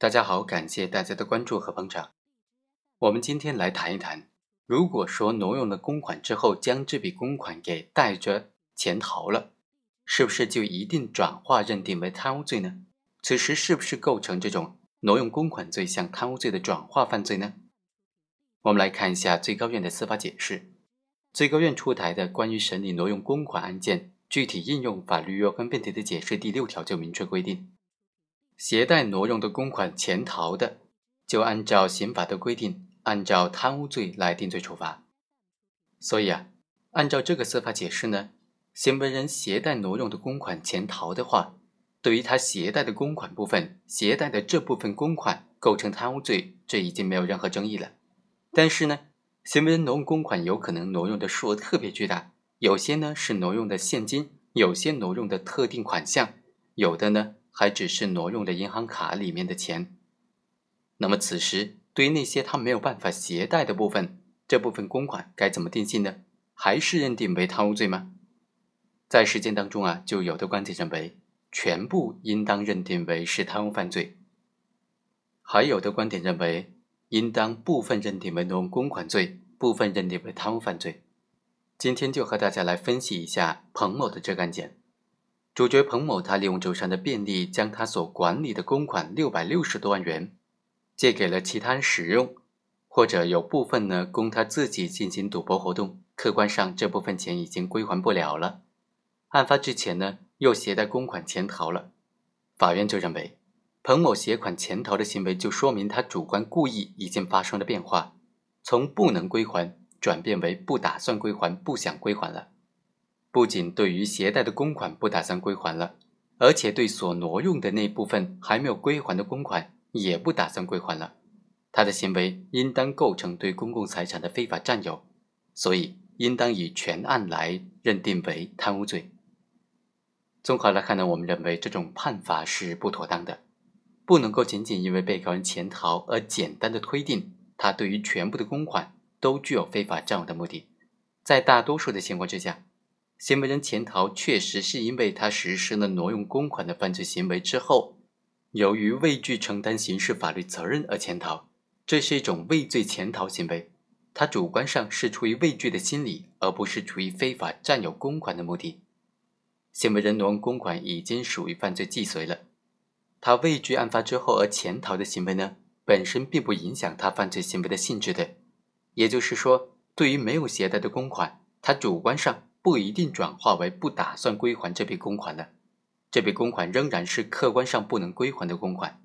大家好，感谢大家的关注和捧场。我们今天来谈一谈，如果说挪用了公款之后，将这笔公款给带着潜逃了，是不是就一定转化认定为贪污罪呢？此时是不是构成这种挪用公款罪向贪污罪的转化犯罪呢？我们来看一下最高院的司法解释。最高院出台的关于审理挪用公款案件具体应用法律若干问题的解释第六条就明确规定。携带挪用的公款潜逃的，就按照刑法的规定，按照贪污罪来定罪处罚。所以啊，按照这个司法解释呢，行为人携带挪用的公款潜逃的话，对于他携带的公款部分，携带的这部分公款构成贪污罪，这已经没有任何争议了。但是呢，行为人挪用公款有可能挪用的数额特别巨大，有些呢是挪用的现金，有些挪用的特定款项，有的呢。还只是挪用了银行卡里面的钱，那么此时对于那些他没有办法携带的部分，这部分公款该怎么定性呢？还是认定为贪污罪吗？在实践当中啊，就有的观点认为全部应当认定为是贪污犯罪，还有的观点认为应当部分认定为挪用公款罪，部分认定为贪污犯罪。今天就和大家来分析一下彭某的这个案件。主角彭某，他利用周山的便利，将他所管理的公款六百六十多万元借给了其他人使用，或者有部分呢供他自己进行赌博活动。客观上，这部分钱已经归还不了了。案发之前呢，又携带公款潜逃了。法院就认为，彭某携款潜逃的行为，就说明他主观故意已经发生了变化，从不能归还转变为不打算归还、不想归还了。不仅对于携带的公款不打算归还了，而且对所挪用的那部分还没有归还的公款也不打算归还了。他的行为应当构成对公共财产的非法占有，所以应当以全案来认定为贪污罪。综合来看呢，我们认为这种判罚是不妥当的，不能够仅仅因为被告人潜逃而简单的推定他对于全部的公款都具有非法占有的目的。在大多数的情况之下。行为人潜逃确实是因为他实施了挪用公款的犯罪行为之后，由于畏惧承担刑事法律责任而潜逃，这是一种畏罪潜逃行为。他主观上是出于畏惧的心理，而不是出于非法占有公款的目的。行为人挪用公款已经属于犯罪既遂了，他畏惧案发之后而潜逃的行为呢，本身并不影响他犯罪行为的性质的。也就是说，对于没有携带的公款，他主观上。不一定转化为不打算归还这笔公款了，这笔公款仍然是客观上不能归还的公款，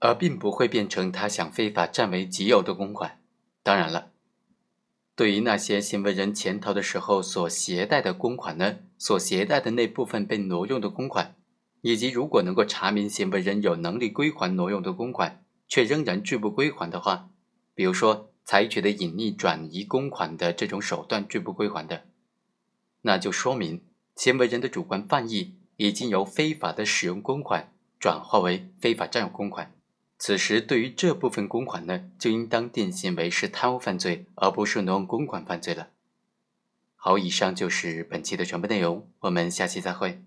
而并不会变成他想非法占为己有的公款。当然了，对于那些行为人潜逃的时候所携带的公款呢，所携带的那部分被挪用的公款，以及如果能够查明行为人有能力归还挪用的公款，却仍然拒不归还的话，比如说采取的隐匿转移公款的这种手段拒不归还的。那就说明行为人的主观犯意已经由非法的使用公款转化为非法占有公款，此时对于这部分公款呢，就应当定性为是贪污犯罪，而不是挪用公款犯罪了。好，以上就是本期的全部内容，我们下期再会。